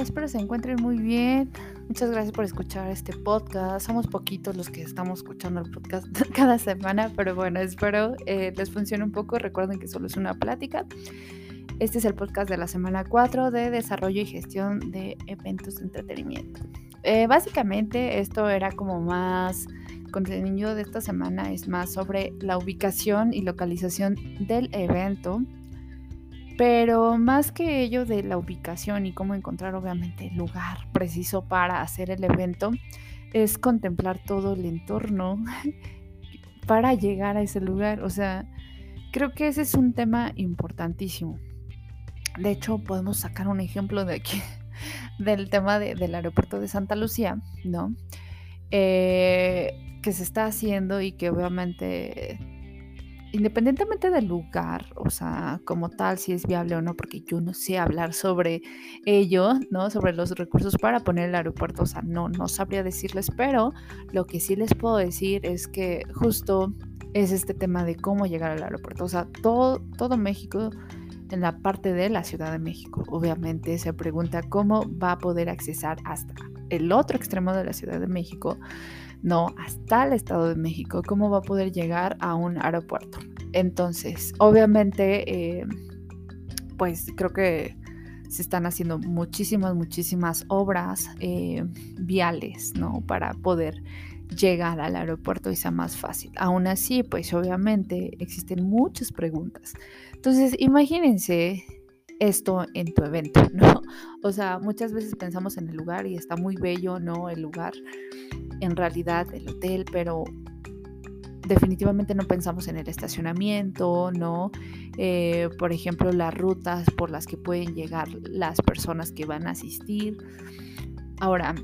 espero se encuentren muy bien. Muchas gracias por escuchar este podcast. Somos poquitos los que estamos escuchando el podcast cada semana, pero bueno, espero eh, les funcione un poco. Recuerden que solo es una plática. Este es el podcast de la semana 4 de desarrollo y gestión de eventos de entretenimiento. Eh, básicamente esto era como más contenido de esta semana es más sobre la ubicación y localización del evento pero más que ello de la ubicación y cómo encontrar obviamente el lugar preciso para hacer el evento, es contemplar todo el entorno para llegar a ese lugar. O sea, creo que ese es un tema importantísimo. De hecho, podemos sacar un ejemplo de aquí, del tema del aeropuerto de Santa Lucía, ¿no? Eh, que se está haciendo y que obviamente independientemente del lugar, o sea, como tal, si es viable o no, porque yo no sé hablar sobre ello, ¿no? Sobre los recursos para poner el aeropuerto, o sea, no, no sabría decirles, pero lo que sí les puedo decir es que justo es este tema de cómo llegar al aeropuerto, o sea, todo, todo México en la parte de la Ciudad de México, obviamente se pregunta cómo va a poder accesar hasta el otro extremo de la Ciudad de México no hasta el Estado de México, cómo va a poder llegar a un aeropuerto. Entonces, obviamente, eh, pues creo que se están haciendo muchísimas, muchísimas obras eh, viales, ¿no? Para poder llegar al aeropuerto y sea más fácil. Aún así, pues obviamente existen muchas preguntas. Entonces, imagínense esto en tu evento, ¿no? O sea, muchas veces pensamos en el lugar y está muy bello, ¿no? El lugar en realidad el hotel, pero definitivamente no pensamos en el estacionamiento, ¿no? Eh, por ejemplo, las rutas por las que pueden llegar las personas que van a asistir. Ahora,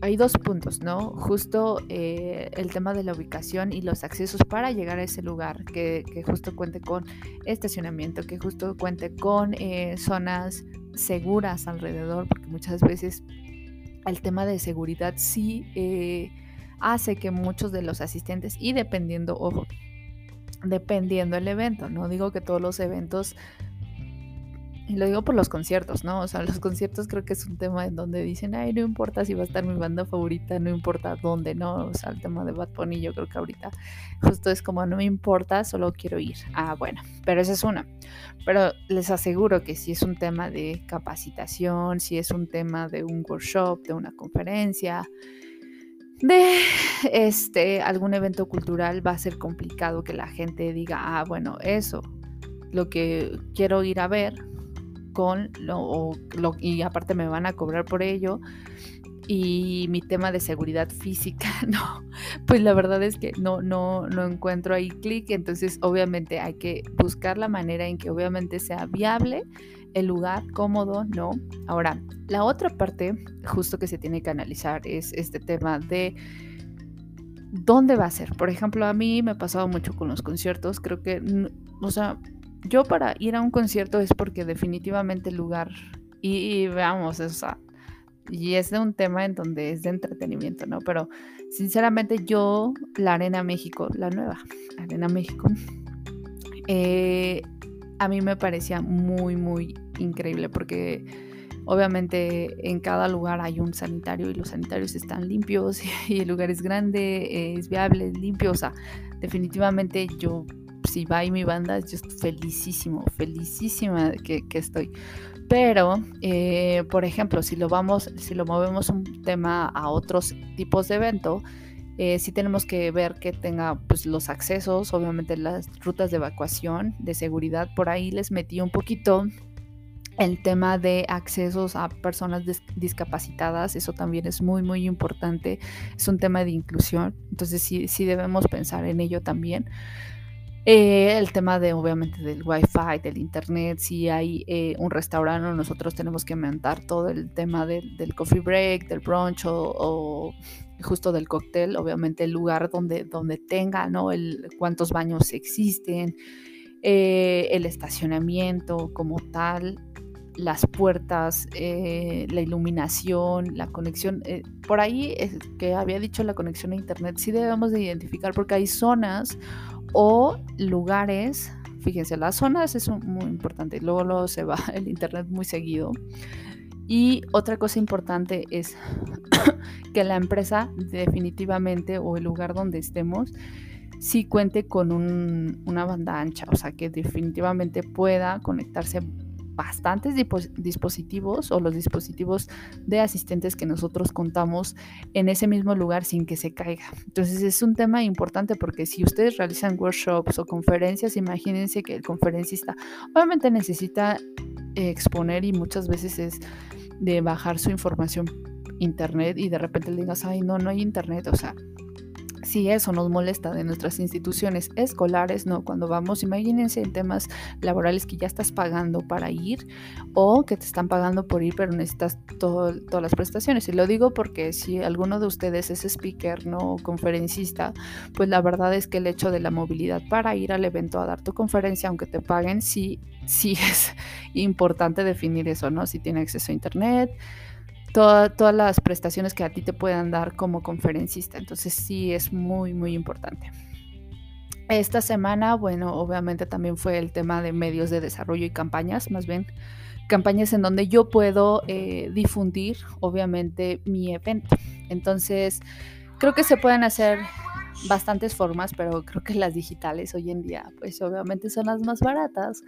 hay dos puntos, ¿no? Justo eh, el tema de la ubicación y los accesos para llegar a ese lugar, que, justo cuente con estacionamiento, que justo cuente con eh, zonas seguras alrededor, porque muchas veces el tema de seguridad sí eh, hace que muchos de los asistentes, y dependiendo, ojo, dependiendo el evento, no digo que todos los eventos, y lo digo por los conciertos, ¿no? O sea, los conciertos creo que es un tema en donde dicen, ay, no importa si va a estar mi banda favorita, no importa dónde, ¿no? O sea, el tema de Bad Bunny yo creo que ahorita justo es como, no me importa, solo quiero ir. Ah, bueno, pero esa es una. Pero les aseguro que si es un tema de capacitación, si es un tema de un workshop, de una conferencia, de este algún evento cultural va a ser complicado que la gente diga, ah, bueno, eso, lo que quiero ir a ver con lo, lo y aparte me van a cobrar por ello y mi tema de seguridad física, no, pues la verdad es que no, no, no encuentro ahí clic, entonces obviamente hay que buscar la manera en que obviamente sea viable el lugar cómodo, ¿no? Ahora, la otra parte justo que se tiene que analizar es este tema de dónde va a ser. Por ejemplo, a mí me ha pasado mucho con los conciertos, creo que, o sea, yo para ir a un concierto es porque definitivamente el lugar, y, veamos, o sea, y es de un tema en donde es de entretenimiento, ¿no? Pero sinceramente yo, la Arena México, la nueva Arena México, eh, a mí me parecía muy, muy increíble porque obviamente en cada lugar hay un sanitario y los sanitarios están limpios y el lugar es grande, es viable, es limpio, o sea, definitivamente yo si va y mi banda, yo estoy felicísimo, felicísima que, que estoy. Pero, eh, por ejemplo, si lo vamos, si lo movemos un tema a otros tipos de evento, eh, sí tenemos que ver que tenga pues, los accesos, obviamente las rutas de evacuación, de seguridad. Por ahí les metí un poquito el tema de accesos a personas discapacitadas, eso también es muy, muy importante. Es un tema de inclusión, entonces sí, sí debemos pensar en ello también. Eh, el tema de, obviamente, del wifi, del internet, si hay eh, un restaurante, nosotros tenemos que aumentar todo el tema del, coffee break, del brunch o, justo del cóctel, obviamente el lugar donde, donde tenga, ¿no? El, cuántos baños existen, eh, el estacionamiento como tal, las puertas, la iluminación, la conexión. por ahí que había dicho la conexión a internet, sí debemos de identificar porque hay zonas o lugares, fíjense, las zonas es muy importante, luego, luego se va el internet muy seguido. Y otra cosa importante es que la empresa definitivamente o el lugar donde estemos sí cuente con una banda ancha, o sea, que definitivamente pueda conectarse bastantes dispositivos o los dispositivos de asistentes que nosotros contamos en ese mismo lugar sin que se caiga. Entonces es un tema importante porque si ustedes realizan workshops o conferencias, imagínense que el conferencista obviamente necesita exponer y muchas veces es de bajar su información internet y de repente le digas, ay, no, no hay internet, o sea, si eso nos molesta de nuestras instituciones escolares, no, cuando vamos, imagínense en temas laborales que ya estás pagando para ir o que te están pagando por ir, pero necesitas todas las prestaciones. Y lo digo porque si alguno de ustedes es speaker, no conferencista, pues la verdad es que el hecho de la movilidad para ir al evento a dar tu conferencia, aunque te paguen, sí, sí es importante definir eso, ¿no? Si tiene acceso a internet todas las prestaciones que a ti te puedan dar como conferencista. Entonces sí es muy, muy importante. Esta semana, bueno, obviamente también fue el tema de medios de desarrollo y campañas, más bien campañas en donde yo puedo eh, difundir, obviamente, mi evento. Entonces, creo que se pueden hacer bastantes formas, pero creo que las digitales hoy en día, pues obviamente son las más baratas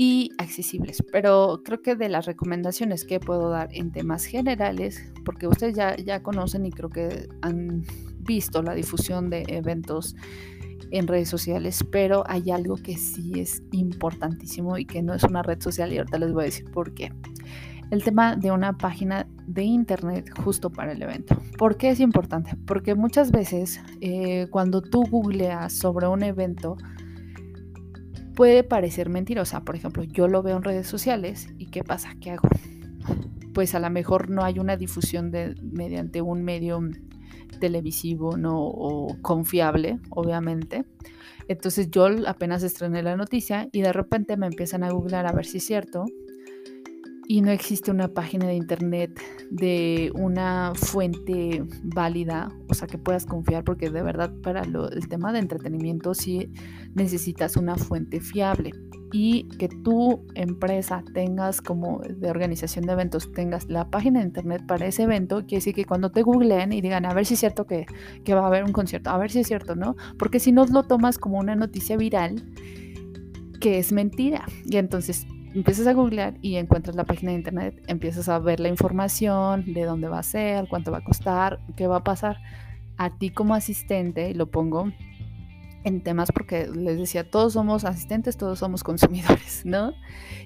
y accesibles. Pero creo que de las recomendaciones que puedo dar en temas generales, porque ustedes ya, ya conocen y creo que han visto la difusión de eventos en redes sociales, pero hay algo que sí es importantísimo y que no es una red social y ahorita les voy a decir por qué. El tema de una página de internet justo para el evento. ¿Por qué es importante? Porque muchas veces eh, cuando tú googleas sobre un evento, puede parecer mentirosa. Por ejemplo, yo lo veo en redes sociales y ¿qué pasa? ¿Qué hago? Pues a lo mejor no hay una difusión de, mediante un medio televisivo no o confiable, obviamente. Entonces yo apenas estrené la noticia y de repente me empiezan a googlear a ver si es cierto y no existe una página de internet de una fuente válida, o sea, que puedas confiar, porque de verdad para el tema de entretenimiento sí necesitas una fuente fiable y que tu empresa tengas como de organización de eventos, tengas la página de internet para ese evento, quiere decir que cuando te googleen y digan, a ver si es cierto que, que va a haber un concierto, a ver si es cierto, ¿no? Porque si no lo tomas como una noticia viral, que es mentira. Y entonces empiezas a googlear y encuentras la página de internet, empiezas a ver la información de dónde va a ser, cuánto va a costar, qué va a pasar. A ti como asistente, y lo pongo en temas porque les decía, todos somos asistentes, todos somos consumidores, ¿no?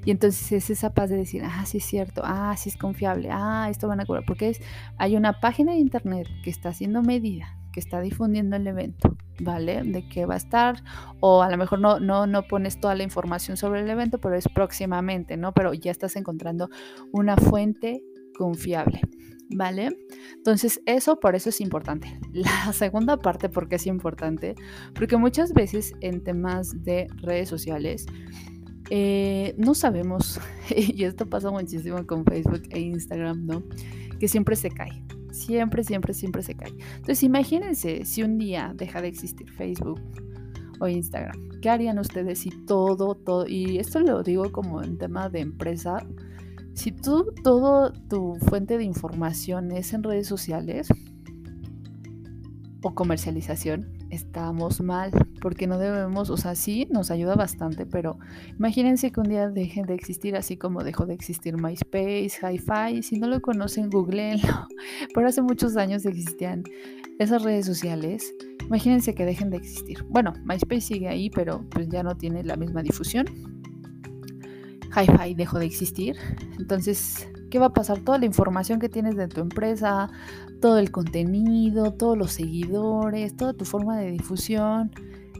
Y entonces es esa paz de decir, ah, sí es cierto, ah, sí es confiable, ah, esto van a cobrar, porque es, hay una página de internet que está siendo medida, que está difundiendo el evento, ¿vale? De qué va a estar, o a lo mejor no, no, no pones toda la información sobre el evento, pero es próximamente, ¿no? Pero ya estás encontrando una fuente confiable, ¿vale? Entonces eso por eso es importante. La segunda parte, porque es importante? Porque muchas veces en temas de redes sociales, eh, no sabemos, y esto pasa muchísimo con Facebook e Instagram, ¿no? Que siempre se cae. Siempre, siempre, siempre se cae. Entonces imagínense si un día deja de existir Facebook o Instagram. ¿Qué harían ustedes si todo, todo, y esto lo digo como en tema de empresa, si tú, todo tu fuente de información es en redes sociales o comercialización, estamos mal, porque no debemos, o sea, sí nos ayuda bastante, pero imagínense que un día dejen de existir así como dejó de existir MySpace, HiFi, si no lo conocen, googleenlo, pero hace muchos años existían esas redes sociales, imagínense que dejen de existir. Bueno, MySpace sigue ahí, pero pues ya no tiene la misma difusión. HiFi dejó de existir, entonces ¿Qué va a pasar? Toda la información que tienes de tu empresa, todo el contenido, todos los seguidores, toda tu forma de difusión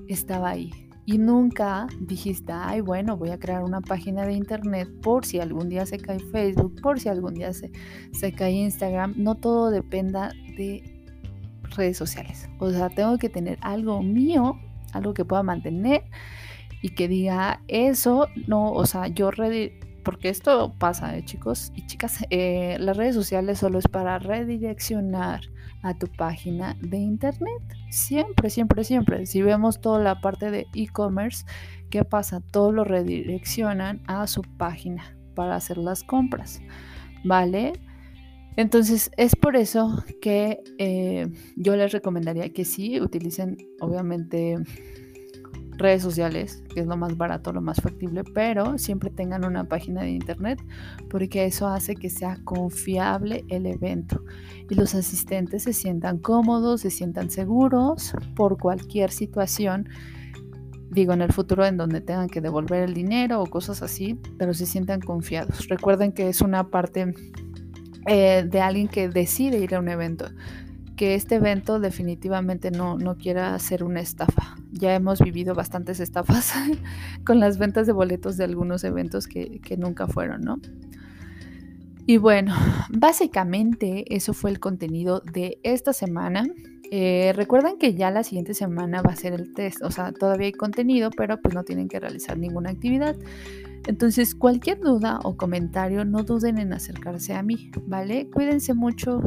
estaba ahí. Y nunca dijiste, ay, bueno, voy a crear una página de internet por si algún día se cae Facebook, por si algún día se, se cae Instagram. No todo dependa de redes sociales. O sea, tengo que tener algo mío, algo que pueda mantener y que diga eso, no, o sea, yo porque esto pasa, ¿eh, chicos y chicas, eh, las redes sociales solo es para redireccionar a tu página de internet. Siempre, siempre, siempre. Si vemos toda la parte de e-commerce, ¿qué pasa? Todo lo redireccionan a su página para hacer las compras. ¿vale? Entonces es por eso que eh, yo les recomendaría que sí utilicen obviamente redes sociales, que es lo más barato, lo más factible, pero siempre tengan una página de internet porque eso hace que sea confiable el evento y los asistentes se sientan cómodos, se sientan seguros por cualquier situación. Digo, en el futuro en donde tengan que devolver el dinero o cosas así, pero se sientan confiados. Recuerden que es una parte eh, de alguien que decide ir a un evento que este evento definitivamente no, no quiera ser una estafa. Ya hemos vivido bastantes estafas con las ventas de boletos de algunos eventos que, nunca fueron, ¿no? Y bueno, básicamente eso fue el contenido de esta semana. Eh, recuerden que ya la siguiente semana va a ser el test, o sea, todavía hay contenido, pero pues no tienen que realizar ninguna actividad. Entonces, cualquier duda o comentario, no duden en acercarse a mí, ¿vale? Cuídense mucho.